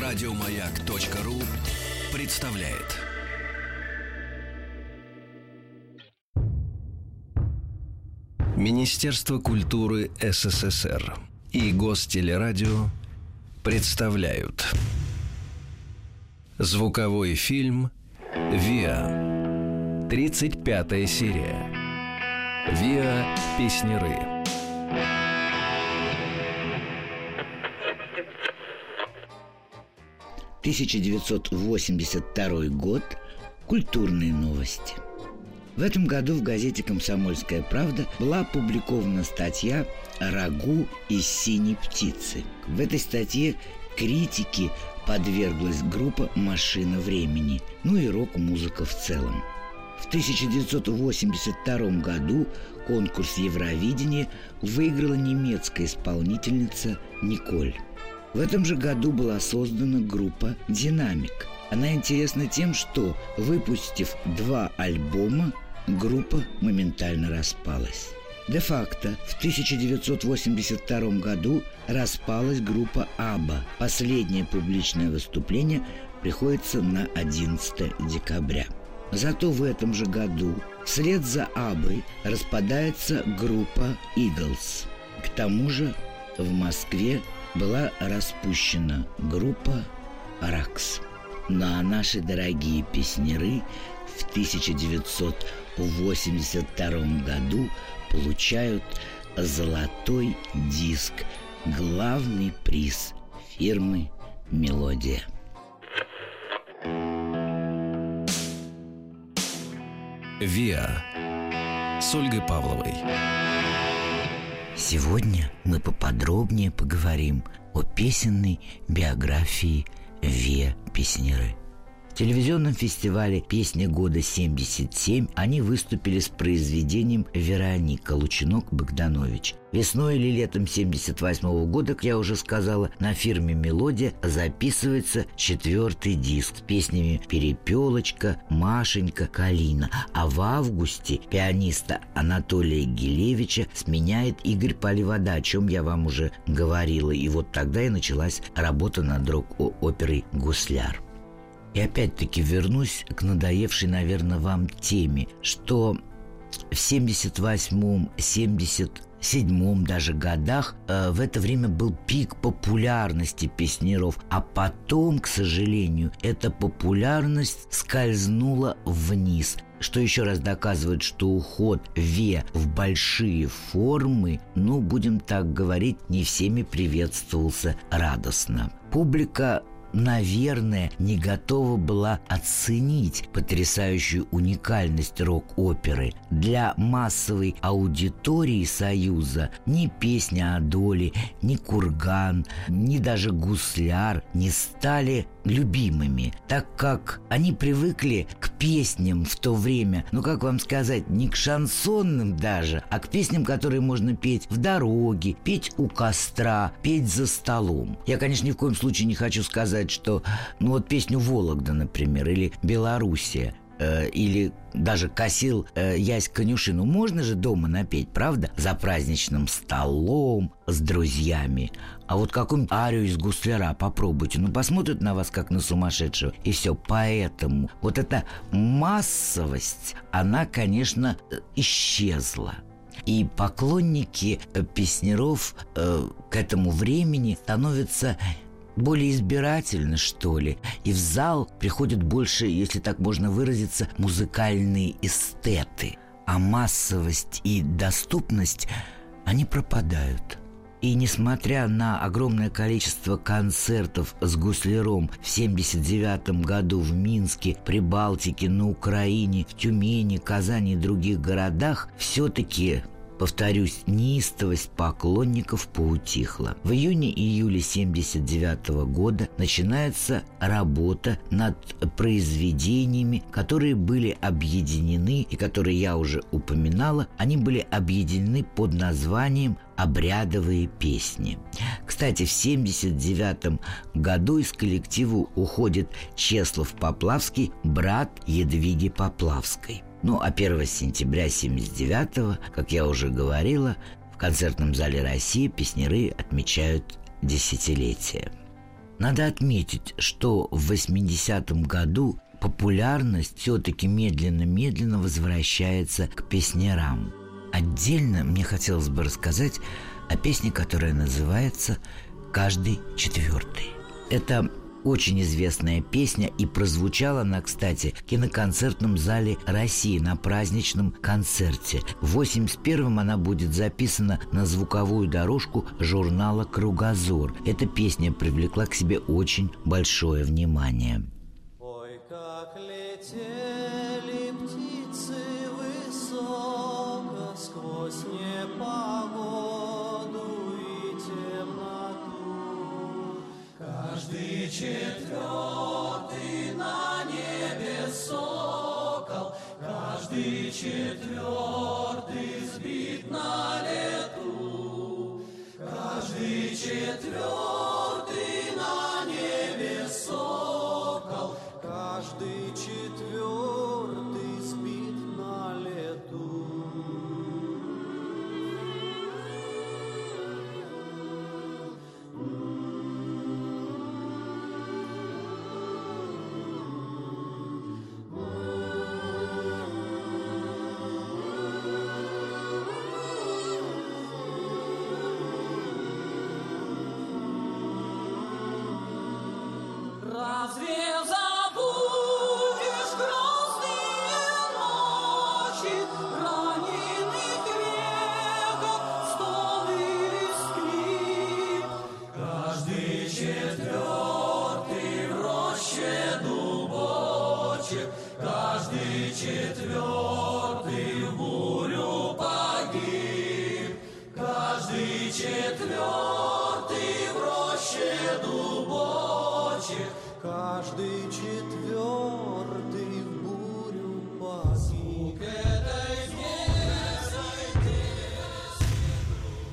Радиомаяк.ру представляет. Министерство культуры СССР и Гостелерадио представляют Звуковой фильм «Виа» 35 серия «Виа. Песнеры» 1982 год. Культурные новости. В этом году в газете «Комсомольская правда» была опубликована статья «Рагу из синей птицы». В этой статье критики подверглась группа «Машина времени», ну и рок-музыка в целом. В 1982 году конкурс Евровидения выиграла немецкая исполнительница Николь. В этом же году была создана группа «Динамик». Она интересна тем, что, выпустив два альбома, группа моментально распалась. Де-факто в 1982 году распалась группа «Аба». Последнее публичное выступление приходится на 11 декабря. Зато в этом же году вслед за «Абой» распадается группа «Иглс». К тому же в Москве была распущена группа «Ракс». Ну а наши дорогие песнеры в 1982 году получают золотой диск, главный приз фирмы «Мелодия». «Виа» с Ольгой Павловой. Сегодня мы поподробнее поговорим о песенной биографии Ве Песнеры – телевизионном фестивале «Песня года 77» они выступили с произведением «Вероника» Лучинок Богданович. Весной или летом 78 года, как я уже сказала, на фирме «Мелодия» записывается четвертый диск с песнями «Перепелочка», «Машенька», «Калина». А в августе пианиста Анатолия Гилевича сменяет Игорь Поливода, о чем я вам уже говорила. И вот тогда и началась работа над рок-оперой «Гусляр». И опять-таки вернусь к надоевшей, наверное, вам теме, что в 78-м, 77-м даже годах э, в это время был пик популярности песнеров, а потом, к сожалению, эта популярность скользнула вниз что еще раз доказывает, что уход Ве в большие формы, ну, будем так говорить, не всеми приветствовался радостно. Публика наверное, не готова была оценить потрясающую уникальность рок-оперы. Для массовой аудитории Союза ни песня о доле, ни курган, ни даже гусляр не стали любимыми, так как они привыкли к песням в то время, ну как вам сказать, не к шансонным даже, а к песням, которые можно петь в дороге, петь у костра, петь за столом. Я, конечно, ни в коем случае не хочу сказать, что, ну вот песню «Вологда», например, или «Белоруссия», э, или даже косил э, ясь конюшину можно же дома напеть, правда? За праздничным столом, с друзьями. А вот какую-нибудь арию из гусляра попробуйте. Ну, посмотрят на вас, как на сумасшедшего. И все. Поэтому вот эта массовость, она, конечно, э, исчезла. И поклонники э, песнеров э, к этому времени становятся более избирательно, что ли. И в зал приходят больше, если так можно выразиться, музыкальные эстеты. А массовость и доступность, они пропадают. И несмотря на огромное количество концертов с гусляром в 79 году в Минске, Прибалтике, на Украине, в Тюмени, Казани и других городах, все-таки Повторюсь, неистовость поклонников поутихла. В июне-июле 79 года начинается работа над произведениями, которые были объединены и которые я уже упоминала. Они были объединены под названием обрядовые песни. Кстати, в 79 году из коллектива уходит Чеслов Поплавский, брат Едвиги Поплавской. Ну, а 1 сентября 79 как я уже говорила, В концертном зале России песнеры отмечают десятилетие. Надо отметить, что в 80-м году популярность все-таки медленно-медленно возвращается к песнярам. Отдельно мне хотелось бы рассказать о песне, которая называется «Каждый четвертый». Это очень известная песня, и прозвучала она, кстати, в киноконцертном зале России на праздничном концерте. В 81-м она будет записана на звуковую дорожку журнала «Кругозор». Эта песня привлекла к себе очень большое внимание. Ой, как летели Каждый четвертый на небе сокол, каждый четвертый сбит на лету, каждый четвертый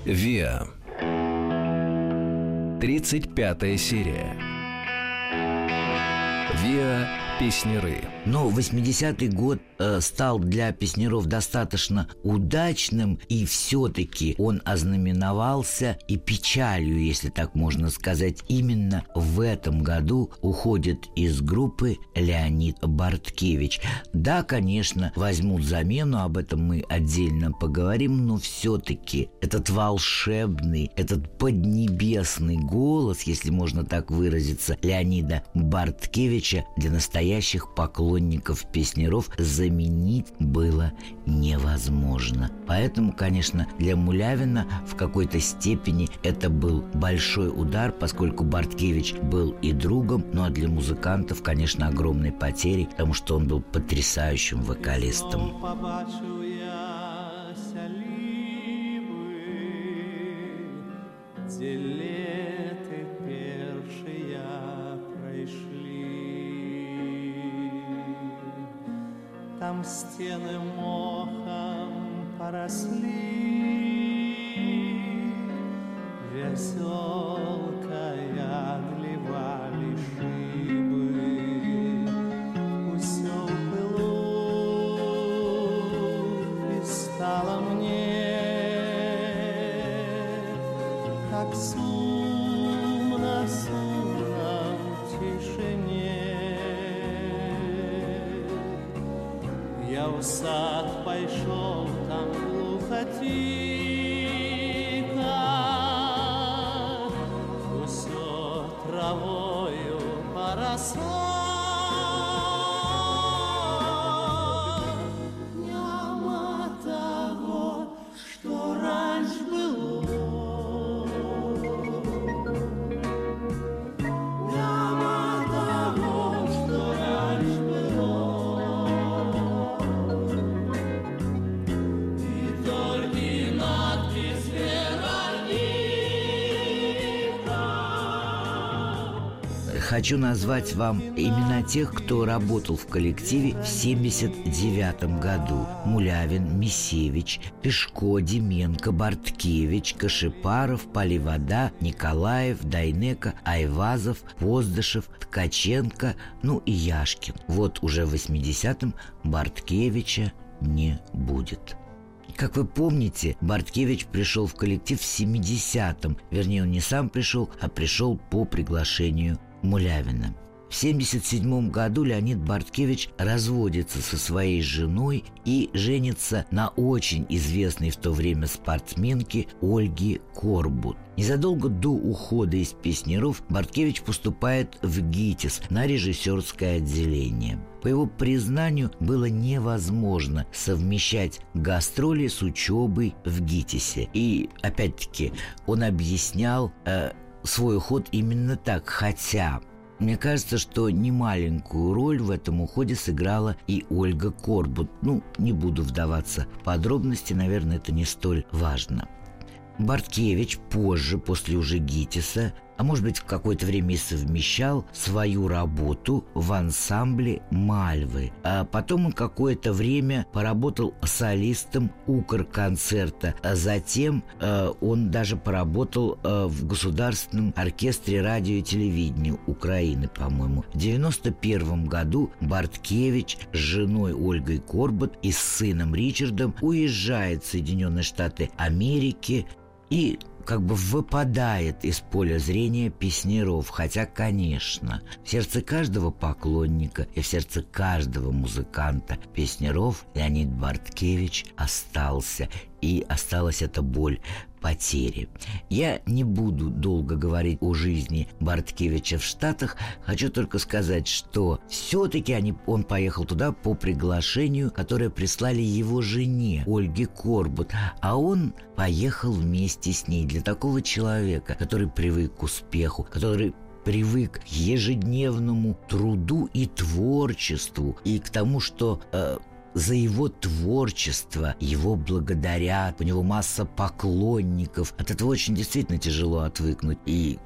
ВИА. 35 серия. ВИА Песнеры. Но 80-й год э, стал для песнеров достаточно удачным, и все-таки он ознаменовался и печалью, если так можно сказать. Именно в этом году уходит из группы Леонид Барткевич. Да, конечно, возьмут замену, об этом мы отдельно поговорим, но все-таки этот волшебный, этот поднебесный голос, если можно так выразиться, Леонида Барткевича для настоящих поклонников песнеров заменить было невозможно. Поэтому, конечно, для Мулявина в какой-то степени это был большой удар, поскольку Барткевич был и другом, ну а для музыкантов, конечно, огромной потерей, потому что он был потрясающим вокалистом. Лети там стены мохом поросли, веселкой отливали шибы. Усё пылу, и стало мне как сумно, Я в сад пошел, там тихо, Усё травою поросло. Хочу назвать вам имена тех, кто работал в коллективе в 79 году. Мулявин, Мисевич, Пешко, Деменко, Барткевич, Кашипаров, Поливода, Николаев, Дайнека, Айвазов, Воздышев, Ткаченко, ну и Яшкин. Вот уже в 80-м Барткевича не будет. Как вы помните, Барткевич пришел в коллектив в 70-м. Вернее, он не сам пришел, а пришел по приглашению Мулявина. В 1977 году Леонид Барткевич разводится со своей женой и женится на очень известной в то время спортсменке Ольге Корбут. Незадолго до ухода из Песнеров Барткевич поступает в ГИТИС на режиссерское отделение. По его признанию, было невозможно совмещать гастроли с учебой в ГИТИСе. И, опять-таки, он объяснял э, свой уход именно так, хотя мне кажется, что немаленькую роль в этом уходе сыграла и Ольга Корбут. Ну, не буду вдаваться в подробности, наверное, это не столь важно. Барткевич позже, после уже ГИТИСа, а может быть в какое-то время и совмещал свою работу в ансамбле Мальвы. А потом он какое-то время поработал солистом Укр-концерта, а затем э, он даже поработал э, в Государственном оркестре радио и телевидения Украины, по-моему. В 91 году Барткевич с женой Ольгой Корбот и с сыном Ричардом уезжает в Соединенные Штаты Америки и как бы выпадает из поля зрения песнеров, хотя, конечно, в сердце каждого поклонника и в сердце каждого музыканта песнеров Леонид Барткевич остался, и осталась эта боль потери. Я не буду долго говорить о жизни Барткевича в Штатах, хочу только сказать, что все-таки они, он поехал туда по приглашению, которое прислали его жене Ольге Корбут, а он поехал вместе с ней для такого человека, который привык к успеху, который привык к ежедневному труду и творчеству, и к тому, что э, за его творчество, его благодарят, у него масса поклонников. От этого очень действительно тяжело отвыкнуть. И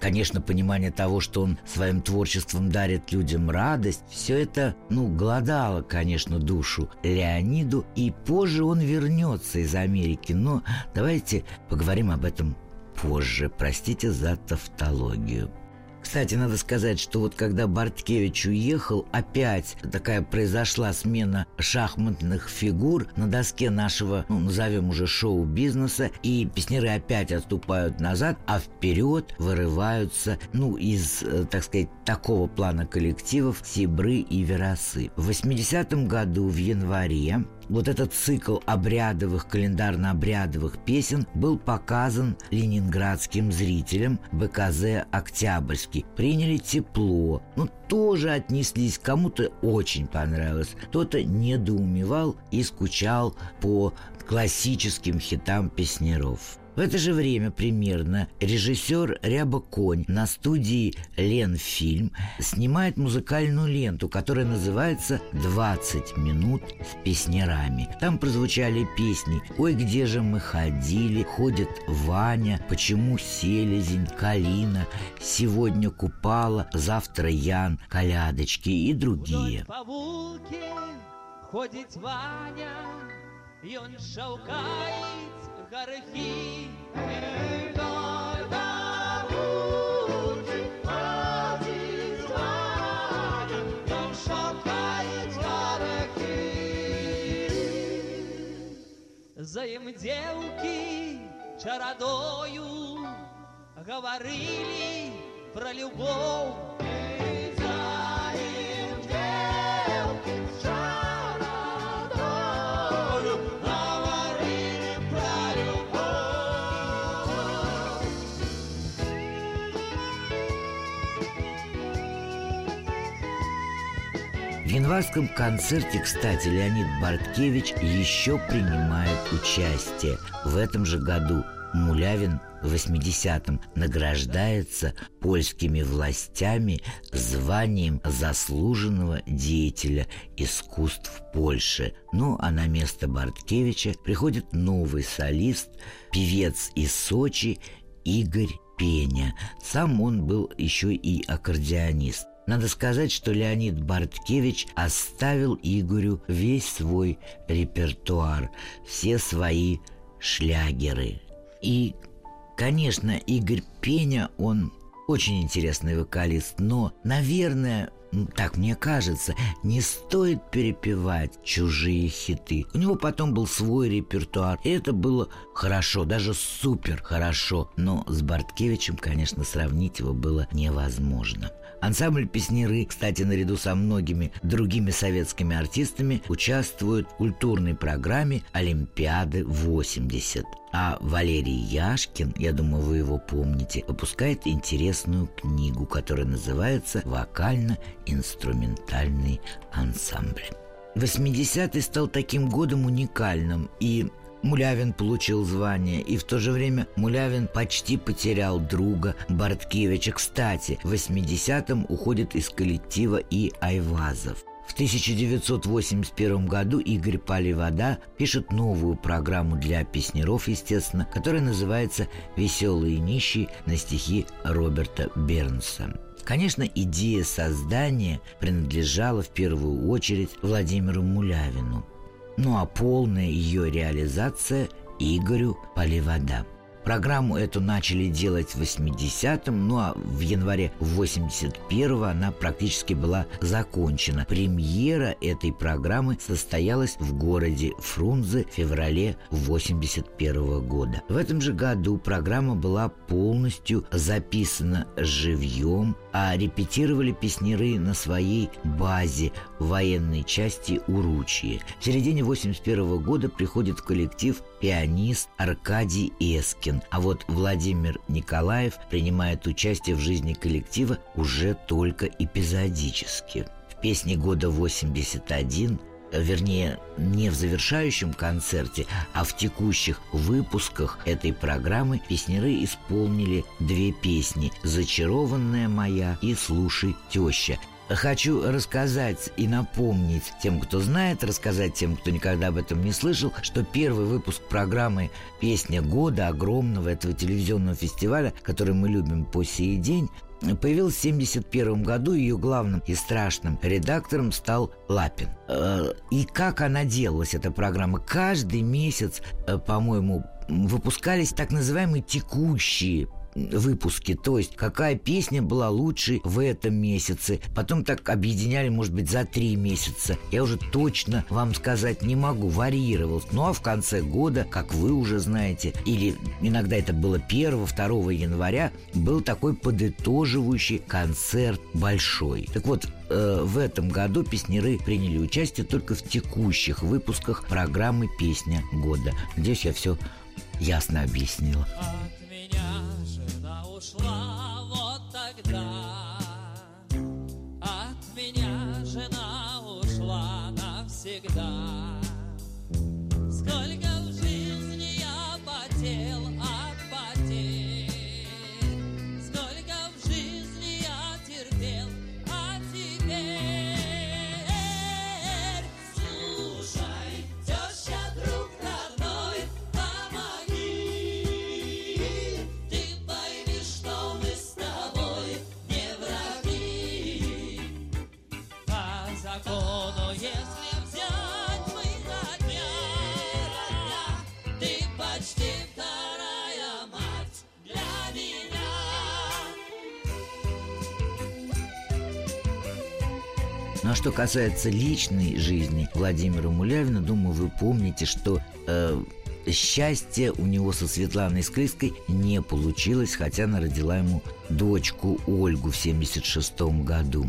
Конечно, понимание того, что он своим творчеством дарит людям радость, все это, ну, голодало, конечно, душу Леониду, и позже он вернется из Америки. Но давайте поговорим об этом позже. Простите за тавтологию. Кстати, надо сказать, что вот когда Барткевич уехал, опять такая произошла смена шахматных фигур на доске нашего, ну, назовем уже шоу-бизнеса, и песнеры опять отступают назад, а вперед вырываются, ну, из, э, так сказать, такого плана коллективов Сибры и Веросы. В 80-м году в январе вот этот цикл обрядовых, календарно-обрядовых песен был показан ленинградским зрителям БКЗ «Октябрьский». Приняли тепло, ну, тоже отнеслись, кому-то очень понравилось, кто-то недоумевал и скучал по классическим хитам песнеров. В это же время примерно режиссер Ряба Конь на студии Ленфильм снимает музыкальную ленту, которая называется «20 минут с песнярами». Там прозвучали песни «Ой, где же мы ходили», «Ходит Ваня», «Почему селезень», «Калина», «Сегодня купала», «Завтра Ян», «Колядочки» и другие. По вулке ходить Ваня, и он шаукает горохи. Горохи. Заимделки чародою говорили про любовь. Январском концерте, кстати, Леонид Барткевич еще принимает участие. В этом же году Мулявин в 80-м награждается польскими властями званием заслуженного деятеля искусств Польши. Ну а на место Барткевича приходит новый солист, певец из Сочи Игорь Пеня. Сам он был еще и аккордеонист. Надо сказать, что Леонид Барткевич оставил Игорю весь свой репертуар, все свои шлягеры. И, конечно, Игорь Пеня, он очень интересный вокалист, но, наверное, так мне кажется, не стоит перепевать чужие хиты. У него потом был свой репертуар, и это было хорошо, даже супер хорошо. Но с Барткевичем, конечно, сравнить его было невозможно. Ансамбль «Песнеры», кстати, наряду со многими другими советскими артистами, участвует в культурной программе «Олимпиады 80». А Валерий Яшкин, я думаю, вы его помните, выпускает интересную книгу, которая называется «Вокально-инструментальный ансамбль». 80-й стал таким годом уникальным, и Мулявин получил звание, и в то же время Мулявин почти потерял друга Барткевича. Кстати, в 80-м уходит из коллектива и Айвазов. В 1981 году Игорь Паливода пишет новую программу для песнеров, естественно, которая называется «Веселые нищие» на стихи Роберта Бернса. Конечно, идея создания принадлежала в первую очередь Владимиру Мулявину, ну а полная ее реализация Игорю Поливода. Программу эту начали делать в 80-м, ну а в январе 81-го она практически была закончена. Премьера этой программы состоялась в городе Фрунзе в феврале 81 года. В этом же году программа была полностью записана живьем, а репетировали песнеры на своей базе военной части Уручье. В середине 81 года приходит в коллектив пианист Аркадий Эскин, а вот Владимир Николаев принимает участие в жизни коллектива уже только эпизодически. В песне года 81 вернее, не в завершающем концерте, а в текущих выпусках этой программы песнеры исполнили две песни «Зачарованная моя» и «Слушай, теща». Хочу рассказать и напомнить тем, кто знает, рассказать тем, кто никогда об этом не слышал, что первый выпуск программы «Песня года» огромного этого телевизионного фестиваля, который мы любим по сей день, появился в 1971 году. Ее главным и страшным редактором стал Лапин. Э, И как она делалась, эта программа? Каждый месяц, э, по-моему, выпускались так называемые текущие выпуски, то есть какая песня была лучше в этом месяце. Потом так объединяли, может быть, за три месяца. Я уже точно вам сказать не могу, варьировал. Ну а в конце года, как вы уже знаете, или иногда это было 1-2 января, был такой подытоживающий концерт большой. Так вот, э, в этом году песнеры приняли участие только в текущих выпусках программы «Песня года». Здесь я все ясно объяснила. От меня ушла вот тогда. Что касается личной жизни Владимира Мулявина, думаю, вы помните, что э, счастье у него со Светланой Склизкой не получилось, хотя она родила ему дочку Ольгу в 76 году.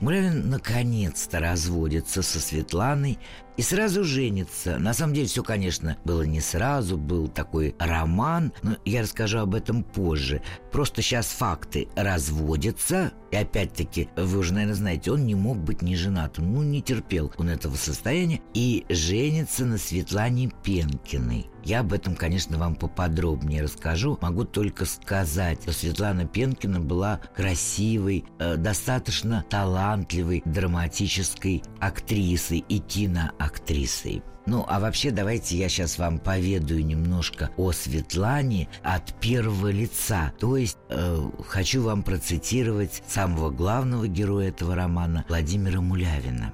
Мулявин наконец-то разводится со Светланой и сразу женится. На самом деле все, конечно, было не сразу, был такой роман, но я расскажу об этом позже. Просто сейчас факты разводятся, и опять-таки, вы уже, наверное, знаете, он не мог быть не женатым, ну, не терпел он этого состояния, и женится на Светлане Пенкиной. Я об этом, конечно, вам поподробнее расскажу. Могу только сказать, что Светлана Пенкина была красивой, э, достаточно талантливой драматической актрисой и киноактрисой. Ну, а вообще давайте я сейчас вам поведаю немножко о Светлане от первого лица. То есть э, хочу вам процитировать самого главного героя этого романа Владимира Мулявина.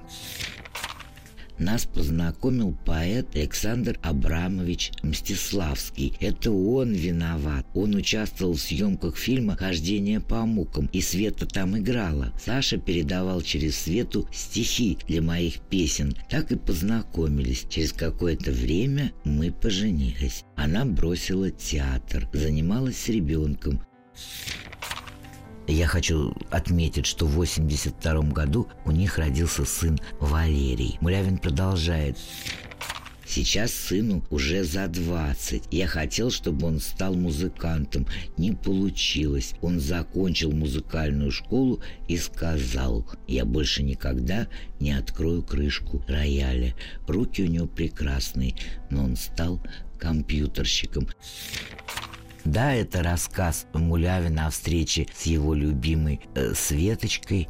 Нас познакомил поэт Александр Абрамович Мстиславский. Это он виноват. Он участвовал в съемках фильма «Хождение по мукам», и Света там играла. Саша передавал через Свету стихи для моих песен. Так и познакомились. Через какое-то время мы поженились. Она бросила театр, занималась с ребенком. Я хочу отметить, что в 82 году у них родился сын Валерий. Мулявин продолжает. Сейчас сыну уже за 20. Я хотел, чтобы он стал музыкантом. Не получилось. Он закончил музыкальную школу и сказал, я больше никогда не открою крышку рояля. Руки у него прекрасные, но он стал компьютерщиком. Да, это рассказ Мулявина о встрече с его любимой э, Светочкой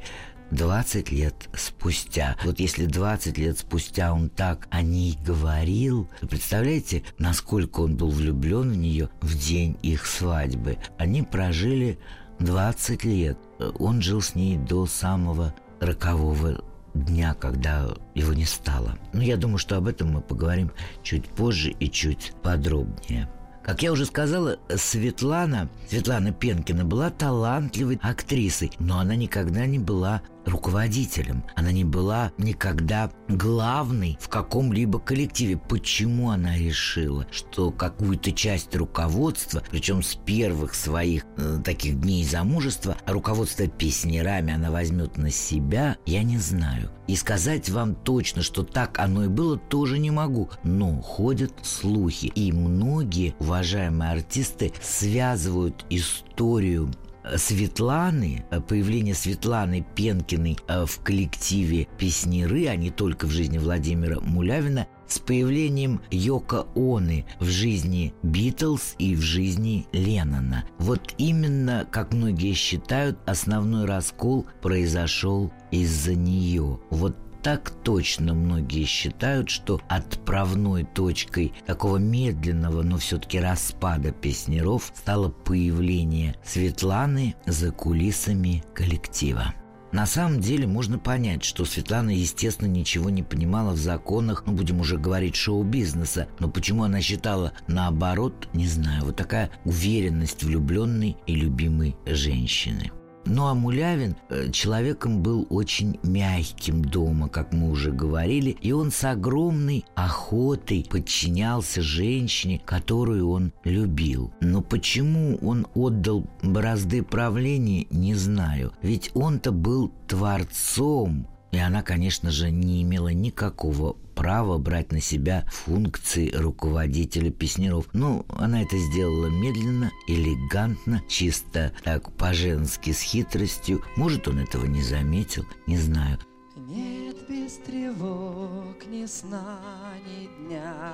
20 лет спустя. Вот если 20 лет спустя он так о ней говорил, представляете, насколько он был влюблен в нее в день их свадьбы. Они прожили 20 лет. Он жил с ней до самого рокового дня, когда его не стало. Но я думаю, что об этом мы поговорим чуть позже и чуть подробнее. Как я уже сказала, Светлана, Светлана Пенкина была талантливой актрисой, но она никогда не была руководителем. Она не была никогда главной в каком-либо коллективе. Почему она решила, что какую-то часть руководства, причем с первых своих э, таких дней замужества, руководство песнерами она возьмет на себя, я не знаю. И сказать вам точно, что так оно и было, тоже не могу. Но ходят слухи. И многие уважаемые артисты связывают историю Светланы, э, появление Светланы Пенкиной э, в коллективе «Песнеры», а не только в жизни Владимира Мулявина, с появлением Йока Оны в жизни Битлз и в жизни Леннона. Вот именно, как многие считают, основной раскол произошел из-за нее. Вот так точно многие считают, что отправной точкой такого медленного, но все-таки распада песнеров стало появление Светланы за кулисами коллектива. На самом деле можно понять, что Светлана, естественно, ничего не понимала в законах, ну, будем уже говорить, шоу-бизнеса. Но почему она считала наоборот, не знаю. Вот такая уверенность влюбленной и любимой женщины. Ну а Мулявин э, человеком был очень мягким дома, как мы уже говорили, и он с огромной охотой подчинялся женщине, которую он любил. Но почему он отдал бразды правления, не знаю. Ведь он-то был творцом, и она, конечно же, не имела никакого права брать на себя функции руководителя песнеров. Ну, она это сделала медленно, элегантно, чисто так по-женски с хитростью. Может, он этого не заметил, не знаю. Нет без тревог ни сна, ни дня,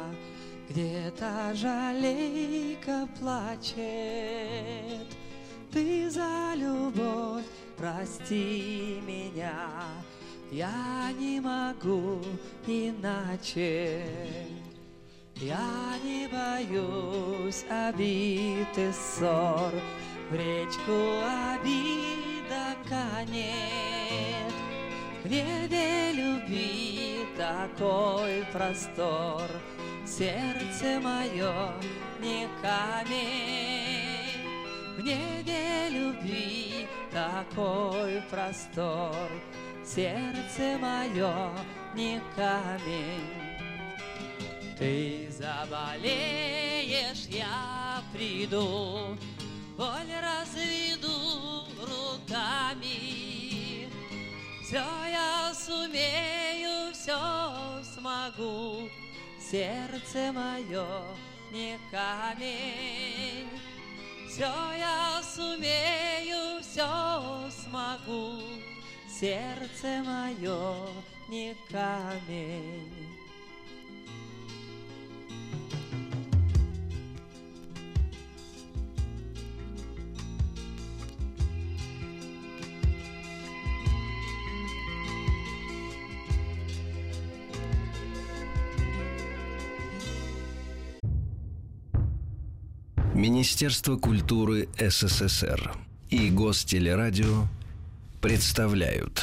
Где-то жалейка плачет. Ты за любовь прости меня, Я не могу иначе. Я не боюсь обид и ссор, В речку обида канет. В небе любви такой простор, Сердце мое не камень. В небе любви такой простор, Сердце мое не камень. Ты заболеешь, я приду, Боль разведу руками. Все я сумею, все смогу, Сердце мое не камень. Все я сумею, все смогу, Сердце мое не камень. Министерство культуры СССР и Гостелерадио представляют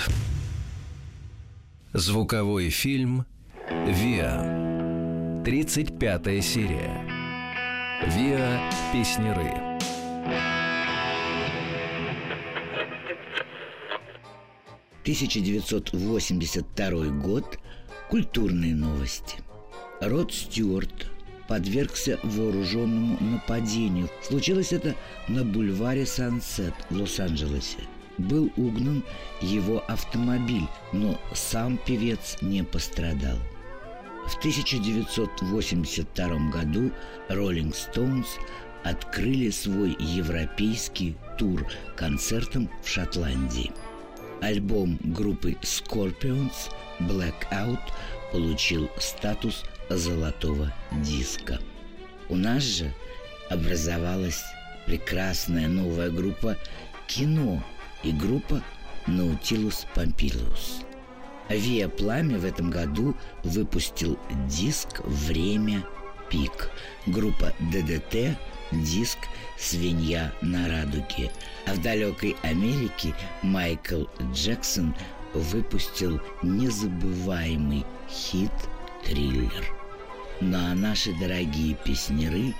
Звуковой фильм Виа. 35 серия. Виа Песнеры. Тысяча девятьсот восемьдесят второй год. Культурные новости. Род Стюарт подвергся вооруженному нападению. Случилось это на бульваре Сансет в Лос-Анджелесе. Был угнан его автомобиль, но сам певец не пострадал. В 1982 году Rolling Stones открыли свой европейский тур концертом в Шотландии. Альбом группы Scorpions Blackout получил статус золотого диска. У нас же образовалась прекрасная новая группа «Кино» и группа «Наутилус Помпилиус». Авиа Пламя в этом году выпустил диск «Время пик». Группа ДДТ – диск «Свинья на радуге». А в далекой Америке Майкл Джексон выпустил незабываемый хит «Триллер». Ну а наши дорогие песнеры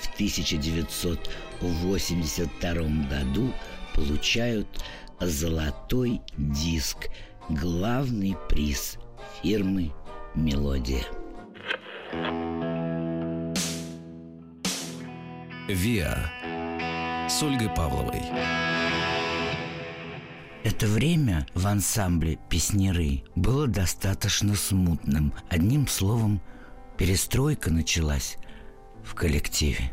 в 1982 году получают золотой диск – главный приз фирмы «Мелодия». Виа с Ольгой Павловой. Это время в ансамбле «Песнеры» было достаточно смутным. Одним словом, перестройка началась в коллективе.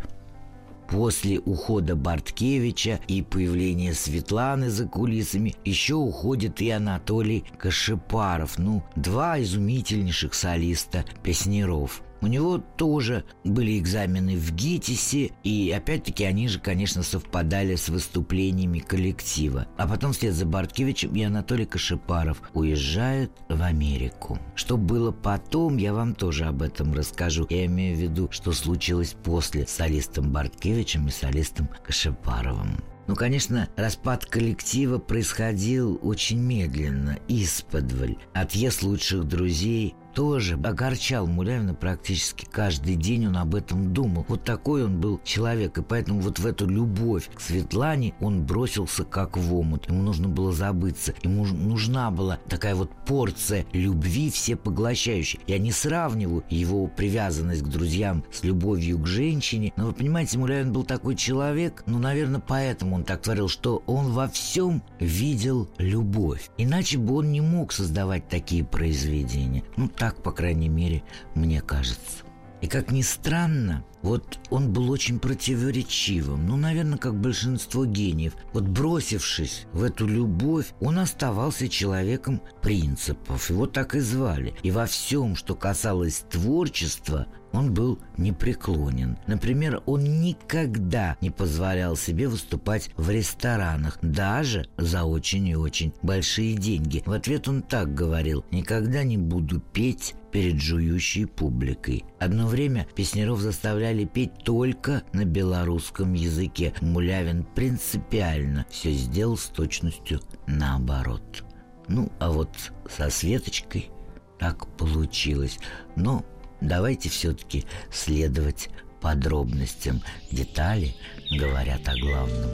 После ухода Барткевича и появления Светланы за кулисами еще уходит и Анатолий Кашипаров, ну, два изумительнейших солиста песнеров – у него тоже были экзамены в ГИТИСе, и опять-таки они же, конечно, совпадали с выступлениями коллектива. А потом вслед за Барткевичем и Анатолий Кашипаров уезжают в Америку. Что было потом, я вам тоже об этом расскажу. Я имею в виду, что случилось после с солистом Барткевичем и солистом Кашипаровым. Ну, конечно, распад коллектива происходил очень медленно, исподволь. Отъезд лучших друзей тоже огорчал Мулявина практически каждый день он об этом думал. Вот такой он был человек, и поэтому вот в эту любовь к Светлане он бросился как в омут. Ему нужно было забыться, ему нужна была такая вот порция любви всепоглощающей. Я не сравниваю его привязанность к друзьям с любовью к женщине, но вы понимаете, Мулявин был такой человек, ну, наверное, поэтому он так творил, что он во всем видел любовь. Иначе бы он не мог создавать такие произведения. Ну, так, по крайней мере, мне кажется. И как ни странно, вот он был очень противоречивым, ну, наверное, как большинство гениев. Вот бросившись в эту любовь, он оставался человеком принципов, его так и звали. И во всем, что касалось творчества, он был непреклонен. Например, он никогда не позволял себе выступать в ресторанах, даже за очень и очень большие деньги. В ответ он так говорил «Никогда не буду петь перед жующей публикой». Одно время песнеров заставляли петь только на белорусском языке. Мулявин принципиально все сделал с точностью наоборот. Ну, а вот со Светочкой так получилось. Но давайте все-таки следовать подробностям. Детали говорят о главном.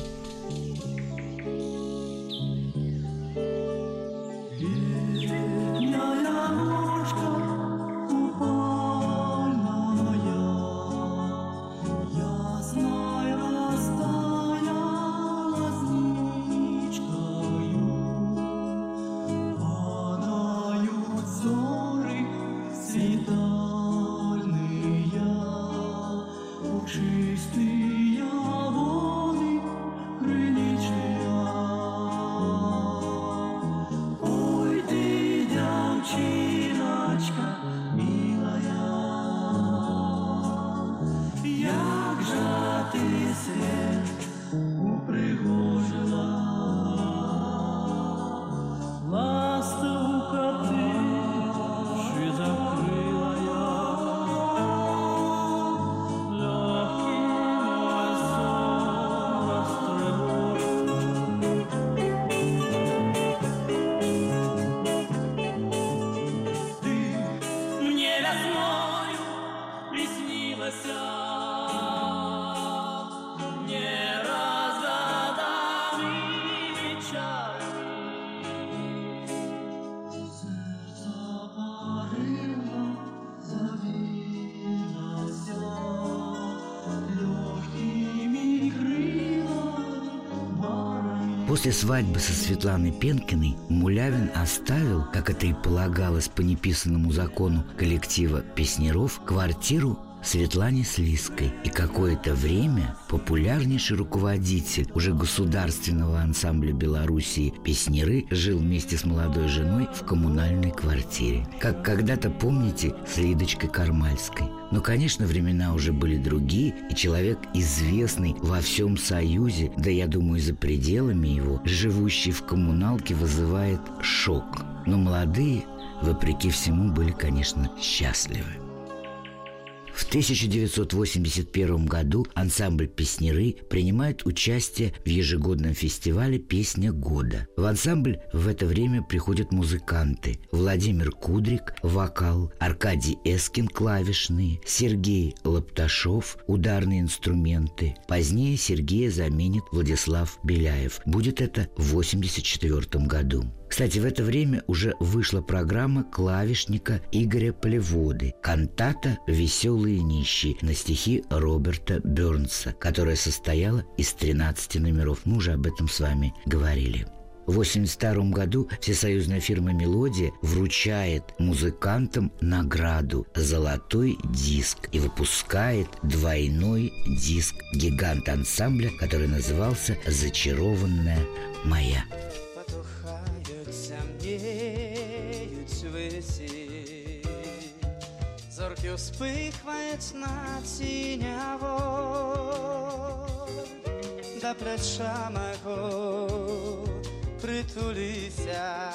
Boże, После свадьбы со Светланой Пенкиной Мулявин оставил, как это и полагалось по неписанному закону коллектива песнеров, квартиру Светлане Слизкой. И какое-то время популярнейший руководитель уже государственного ансамбля Белоруссии «Песнеры» жил вместе с молодой женой в коммунальной квартире. Как когда-то, помните, с Лидочкой Кармальской. Но, конечно, времена уже были другие, и человек, известный во всем Союзе, да я думаю, за пределами его, живущий в коммуналке, вызывает шок. Но молодые, вопреки всему, были, конечно, счастливы. В 1981 году ансамбль «Песнеры» принимает участие в ежегодном фестивале «Песня года». В ансамбль в это время приходят музыканты Владимир Кудрик – вокал, Аркадий Эскин – клавишные, Сергей Лапташов – ударные инструменты. Позднее Сергея заменит Владислав Беляев. Будет это в 1984 году. Кстати, в это время уже вышла программа клавишника Игоря Полеводы «Кантата «Веселые нищие» на стихи Роберта Бернса, которая состояла из 13 номеров. Мы уже об этом с вами говорили. В 1982 году всесоюзная фирма «Мелодия» вручает музыкантам награду «Золотой диск» и выпускает двойной диск гигант ансамбля, который назывался «Зачарованная моя». Зорки успихвають над сінявою до плеча мого притулися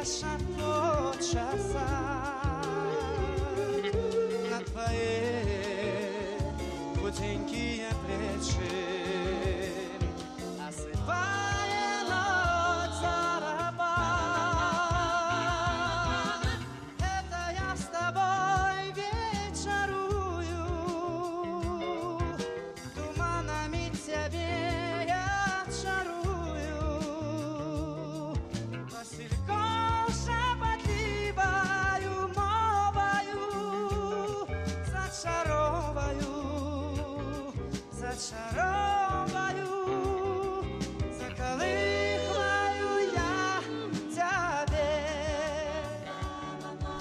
тихо шапочаса на твои худенькие плечи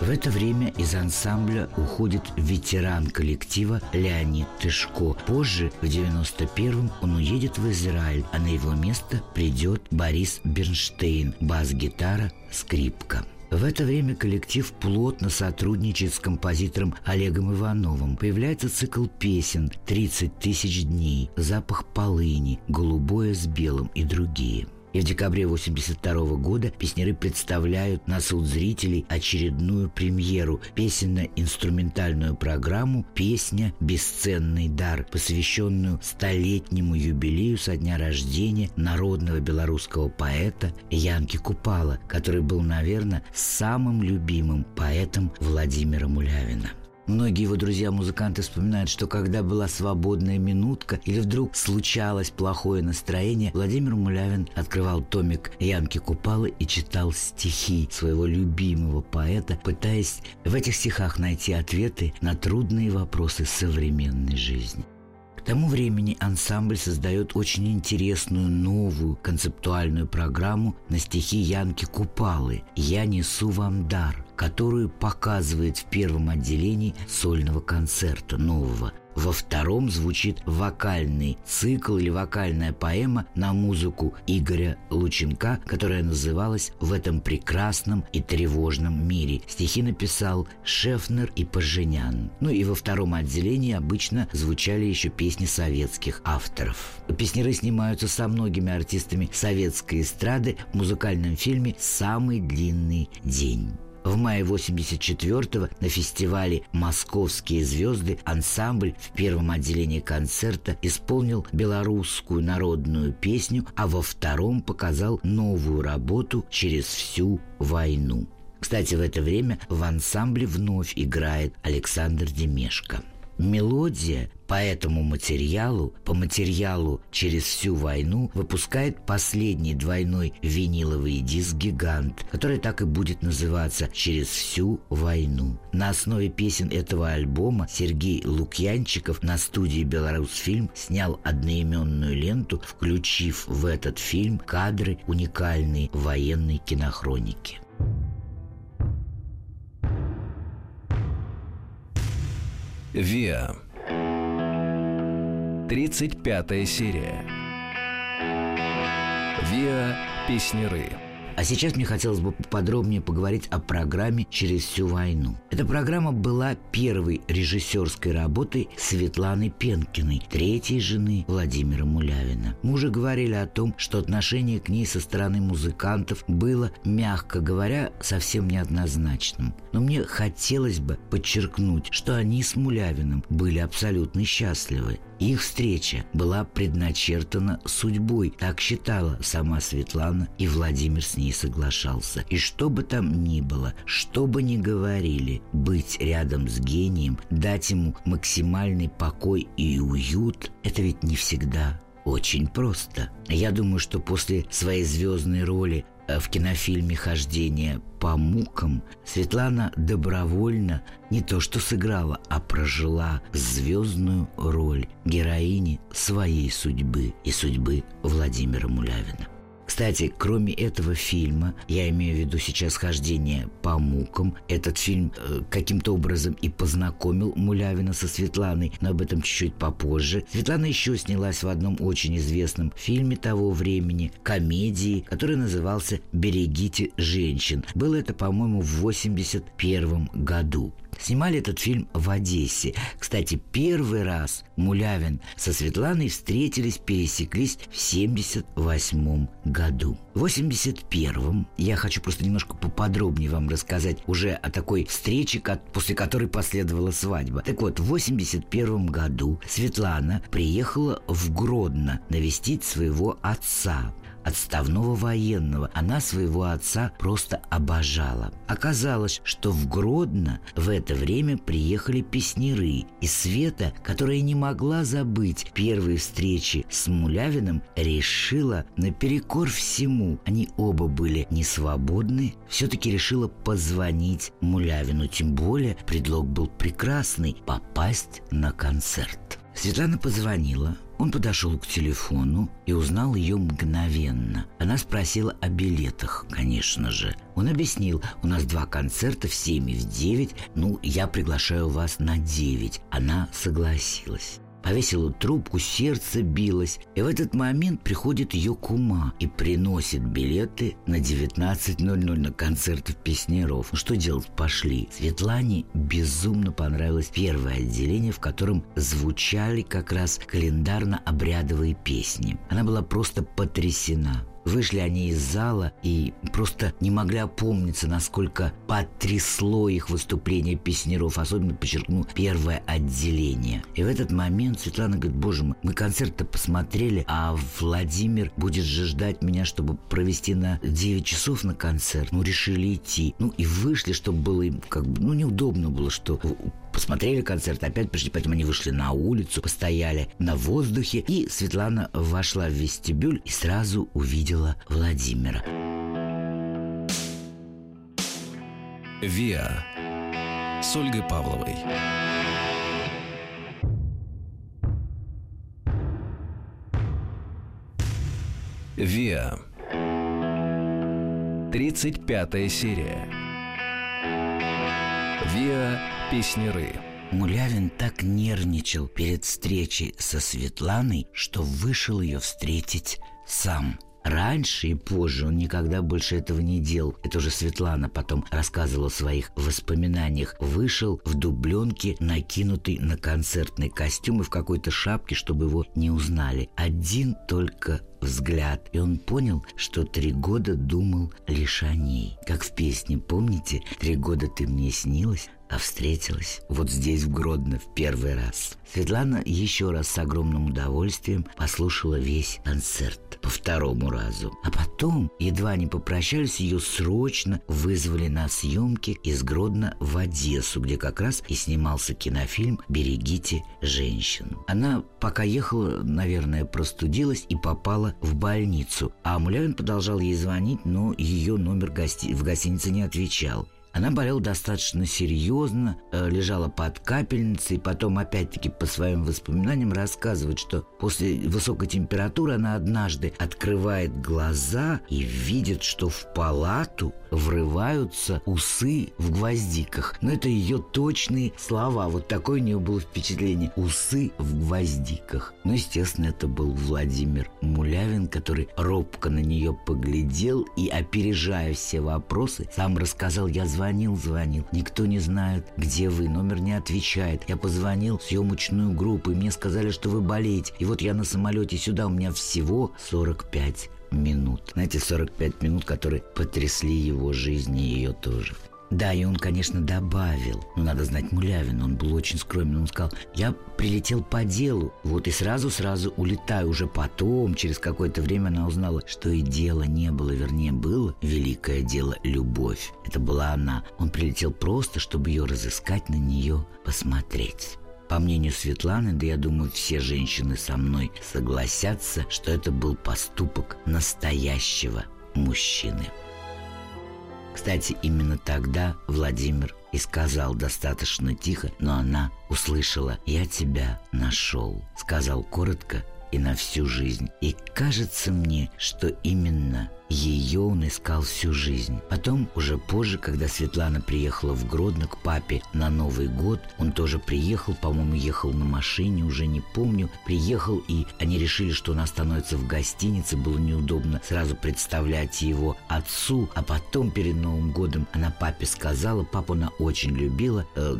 В это время из ансамбля уходит ветеран коллектива Леонид Тышко. Позже, в 91-м, он уедет в Израиль, а на его место придет Борис Бернштейн, бас-гитара, скрипка. В это время коллектив плотно сотрудничает с композитором Олегом Ивановым. Появляется цикл песен «30 тысяч дней», «Запах полыни», «Голубое с белым» и другие – и в декабре 1982 года песняры представляют на суд зрителей очередную премьеру – песенно-инструментальную программу «Песня. Бесценный дар», посвященную столетнему юбилею со дня рождения народного белорусского поэта Янки Купала, который был, наверное, самым любимым поэтом Владимира Мулявина. Многие его друзья-музыканты вспоминают, что когда была свободная минутка или вдруг случалось плохое настроение, Владимир Мулявин открывал томик Янки Купалы и читал стихи своего любимого поэта, пытаясь в этих стихах найти ответы на трудные вопросы современной жизни. К тому времени ансамбль создает очень интересную новую концептуальную программу на стихи Янки Купалы «Я несу вам дар», которую показывает в первом отделении сольного концерта нового. Во втором звучит вокальный цикл или вокальная поэма на музыку Игоря Лученка, которая называлась «В этом прекрасном и тревожном мире». Стихи написал Шефнер и Поженян. Ну и во втором отделении обычно звучали еще песни советских авторов. Песнеры снимаются со многими артистами советской эстрады в музыкальном фильме «Самый длинный день». В мае 84-го на фестивале «Московские звезды» ансамбль в первом отделении концерта исполнил белорусскую народную песню, а во втором показал новую работу «Через всю войну». Кстати, в это время в ансамбле вновь играет Александр Демешко. Мелодия по этому материалу, по материалу через всю войну, выпускает последний двойной виниловый диск «Гигант», который так и будет называться «Через всю войну». На основе песен этого альбома Сергей Лукьянчиков на студии «Беларусьфильм» снял одноименную ленту, включив в этот фильм кадры уникальной военной кинохроники. Виа. 35 серия. Виа Песнеры. А сейчас мне хотелось бы подробнее поговорить о программе «Через всю войну». Эта программа была первой режиссерской работой Светланы Пенкиной, третьей жены Владимира Мулявина. Мы уже говорили о том, что отношение к ней со стороны музыкантов было, мягко говоря, совсем неоднозначным. Но мне хотелось бы подчеркнуть, что они с Мулявиным были абсолютно счастливы. Их встреча была предначертана судьбой, так считала сама Светлана, и Владимир с ней соглашался. И что бы там ни было, что бы ни говорили, быть рядом с гением, дать ему максимальный покой и уют – это ведь не всегда очень просто. Я думаю, что после своей звездной роли в кинофильме «Хождение по мукам» Светлана добровольно не то что сыграла, а прожила звездную роль героини своей судьбы и судьбы Владимира Мулявина. Кстати, кроме этого фильма, я имею в виду сейчас хождение по мукам, этот фильм э, каким-то образом и познакомил Мулявина со Светланой, но об этом чуть-чуть попозже. Светлана еще снялась в одном очень известном фильме того времени, комедии, который назывался «Берегите женщин». Было это, по-моему, в 81 году. Снимали этот фильм в Одессе. Кстати, первый раз Мулявин со Светланой встретились, пересеклись в 78 году. В 81-м я хочу просто немножко поподробнее вам рассказать уже о такой встрече, после которой последовала свадьба. Так вот, в 81 году Светлана приехала в Гродно навестить своего отца отставного военного. Она своего отца просто обожала. Оказалось, что в Гродно в это время приехали песнеры, и Света, которая не могла забыть первые встречи с Мулявиным, решила наперекор всему, они оба были не свободны, все-таки решила позвонить Мулявину, тем более предлог был прекрасный – попасть на концерт. Светлана позвонила, он подошел к телефону и узнал ее мгновенно. Она спросила о билетах, конечно же. Он объяснил, у нас два концерта в 7 и в 9, ну, я приглашаю вас на 9. Она согласилась. Повесила трубку, сердце билось. И в этот момент приходит ее кума и приносит билеты на 19.00 на концерт в Песнеров. Ну что делать? Пошли. Светлане безумно понравилось первое отделение, в котором звучали как раз календарно-обрядовые песни. Она была просто потрясена. Вышли они из зала и просто не могли опомниться, насколько потрясло их выступление песнеров, особенно, подчеркну, первое отделение. И в этот момент Светлана говорит, боже мой, мы концерт-то посмотрели, а Владимир будет же ждать меня, чтобы провести на 9 часов на концерт. Ну, решили идти. Ну, и вышли, чтобы было им как бы, ну, неудобно было, что посмотрели концерт, опять пришли, поэтому они вышли на улицу, постояли на воздухе, и Светлана вошла в вестибюль и сразу увидела Владимира. Виа с Ольгой Павловой. Виа. 35 серия. Виа Песнеры. Мулявин так нервничал перед встречей со Светланой, что вышел ее встретить сам. Раньше и позже он никогда больше этого не делал. Это уже Светлана потом рассказывала в своих воспоминаниях. Вышел в дубленке, накинутый на концертный костюм и в какой-то шапке, чтобы его не узнали. Один только взгляд, и он понял, что три года думал лишь о ней. Как в песне, помните? «Три года ты мне снилась, а встретилась вот здесь, в Гродно, в первый раз. Светлана еще раз с огромным удовольствием послушала весь концерт по второму разу. А потом, едва не попрощались, ее срочно вызвали на съемки из Гродно в Одессу, где как раз и снимался кинофильм «Берегите женщину». Она, пока ехала, наверное, простудилась и попала в больницу. А Мулявин продолжал ей звонить, но ее номер гости... в гостинице не отвечал. Она болела достаточно серьезно, э, лежала под капельницей, потом опять-таки по своим воспоминаниям рассказывает, что после высокой температуры она однажды открывает глаза и видит, что в палату врываются усы в гвоздиках. Но это ее точные слова. Вот такое у нее было впечатление. Усы в гвоздиках. Ну, естественно, это был Владимир Мулявин, который робко на нее поглядел и, опережая все вопросы, сам рассказал, я звонил, звонил. Никто не знает, где вы, номер не отвечает. Я позвонил в съемочную группу, и мне сказали, что вы болеете. И вот я на самолете сюда, у меня всего 45 минут. Знаете, 45 минут, которые потрясли его жизнь и ее тоже. Да, и он, конечно, добавил. Но надо знать Мулявина, он был очень скромен. Он сказал, я прилетел по делу, вот и сразу-сразу улетаю. Уже потом, через какое-то время она узнала, что и дела не было, вернее, было великое дело – любовь. Это была она. Он прилетел просто, чтобы ее разыскать, на нее посмотреть. По мнению Светланы, да я думаю, все женщины со мной согласятся, что это был поступок настоящего мужчины. Кстати, именно тогда Владимир и сказал достаточно тихо, но она услышала. «Я тебя нашел», сказал коротко и на всю жизнь. И кажется мне, что именно ее он искал всю жизнь. Потом, уже позже, когда Светлана приехала в Гродно к папе на Новый год, он тоже приехал, по-моему, ехал на машине, уже не помню. Приехал, и они решили, что он остановится в гостинице. Было неудобно сразу представлять его отцу. А потом, перед Новым годом, она папе сказала, папу она очень любила, э,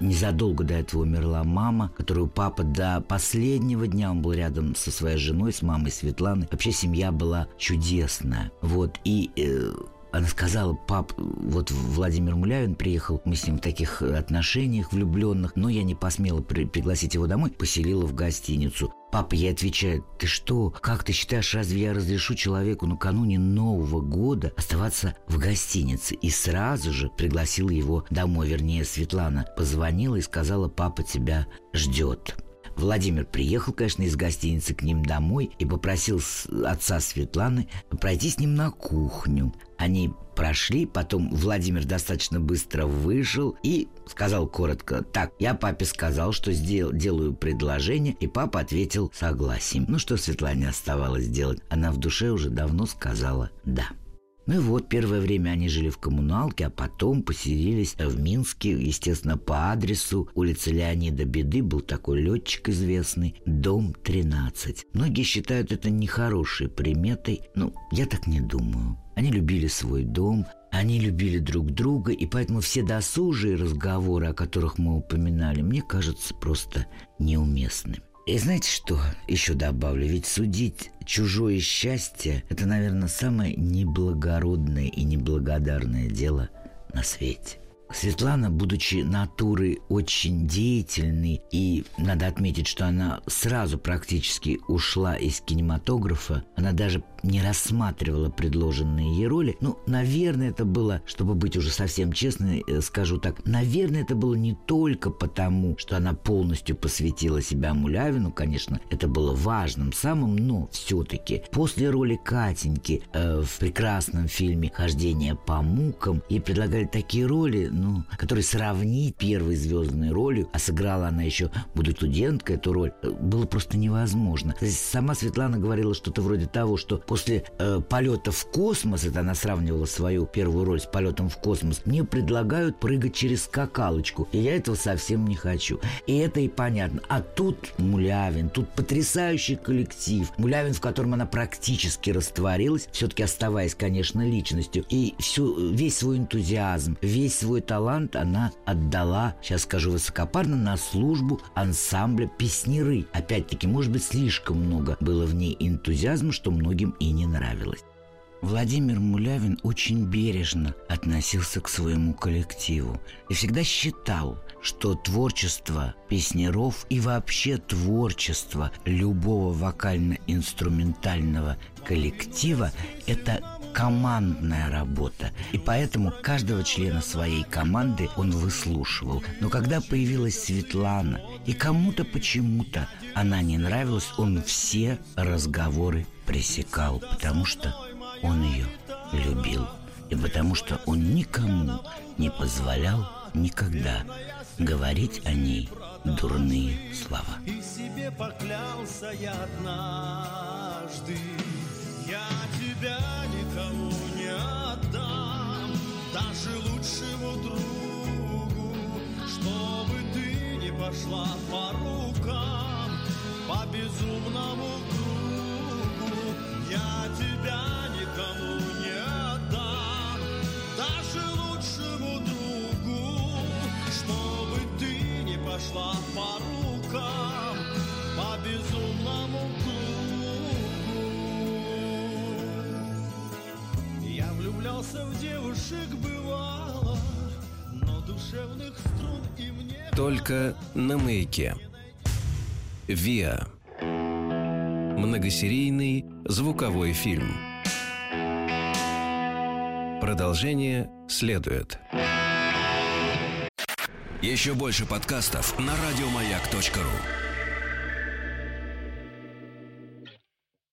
Незадолго до этого умерла мама, которую папа до последнего дня, он был рядом со своей женой, с мамой Светланы. Вообще семья была чудесная. Вот, и э, она сказала, пап, вот Владимир Мулявин приехал, мы с ним в таких отношениях влюбленных, но я не посмела при- пригласить его домой, поселила в гостиницу. Папа ей отвечает, ты что, как ты считаешь, разве я разрешу человеку накануне Нового года оставаться в гостинице? И сразу же пригласил его домой, вернее, Светлана позвонила и сказала, папа тебя ждет. Владимир приехал, конечно, из гостиницы к ним домой и попросил отца Светланы пройти с ним на кухню. Они прошли, потом Владимир достаточно быстро вышел и сказал коротко, так, я папе сказал, что сдел, делаю предложение, и папа ответил согласием. Ну что Светлане оставалось делать? Она в душе уже давно сказала «да». Ну и вот, первое время они жили в коммуналке, а потом поселились в Минске, естественно, по адресу улица Леонида Беды, был такой летчик известный, дом 13. Многие считают это нехорошей приметой, ну, я так не думаю. Они любили свой дом, они любили друг друга, и поэтому все досужие разговоры, о которых мы упоминали, мне кажется просто неуместными. И знаете что еще добавлю? Ведь судить чужое счастье – это, наверное, самое неблагородное и неблагодарное дело на свете. Светлана, будучи натурой очень деятельной, и надо отметить, что она сразу практически ушла из кинематографа, она даже не рассматривала предложенные ей роли. Ну, наверное, это было, чтобы быть уже совсем честной, э, скажу так, наверное, это было не только потому, что она полностью посвятила себя Мулявину, конечно, это было важным самым, но все-таки после роли Катеньки э, в прекрасном фильме «Хождение по мукам» ей предлагали такие роли, ну, которые сравнить первой звездной ролью, а сыграла она еще, буду студенткой, эту роль, э, было просто невозможно. Сама Светлана говорила что-то вроде того, что после э, полета в космос, это она сравнивала свою первую роль с полетом в космос, мне предлагают прыгать через скакалочку, и я этого совсем не хочу. И это и понятно. А тут Мулявин, тут потрясающий коллектив. Мулявин, в котором она практически растворилась, все-таки оставаясь, конечно, личностью. И всю, весь свой энтузиазм, весь свой талант она отдала, сейчас скажу высокопарно, на службу ансамбля «Песнеры». Опять-таки, может быть, слишком много было в ней энтузиазма, что многим и не нравилось. Владимир Мулявин очень бережно относился к своему коллективу и всегда считал, что творчество песнеров и вообще творчество любого вокально-инструментального коллектива – это командная работа. И поэтому каждого члена своей команды он выслушивал. Но когда появилась Светлана, и кому-то почему-то она не нравилась, он все разговоры пресекал, потому что он ее любил. И потому что он никому не позволял никогда говорить о ней дурные слова. И себе поклялся я однажды Я тебя не Чтобы ты не пошла по рукам По безумному кругу Я тебя никому не отдам. Даже лучшему другу Чтобы ты не пошла по рукам По безумному кругу. Я влюблялся в девушек бывало Но душевных струн Только на маяке. ВИА. Многосерийный звуковой фильм. Продолжение следует. Еще больше подкастов на радиомаяк.ру.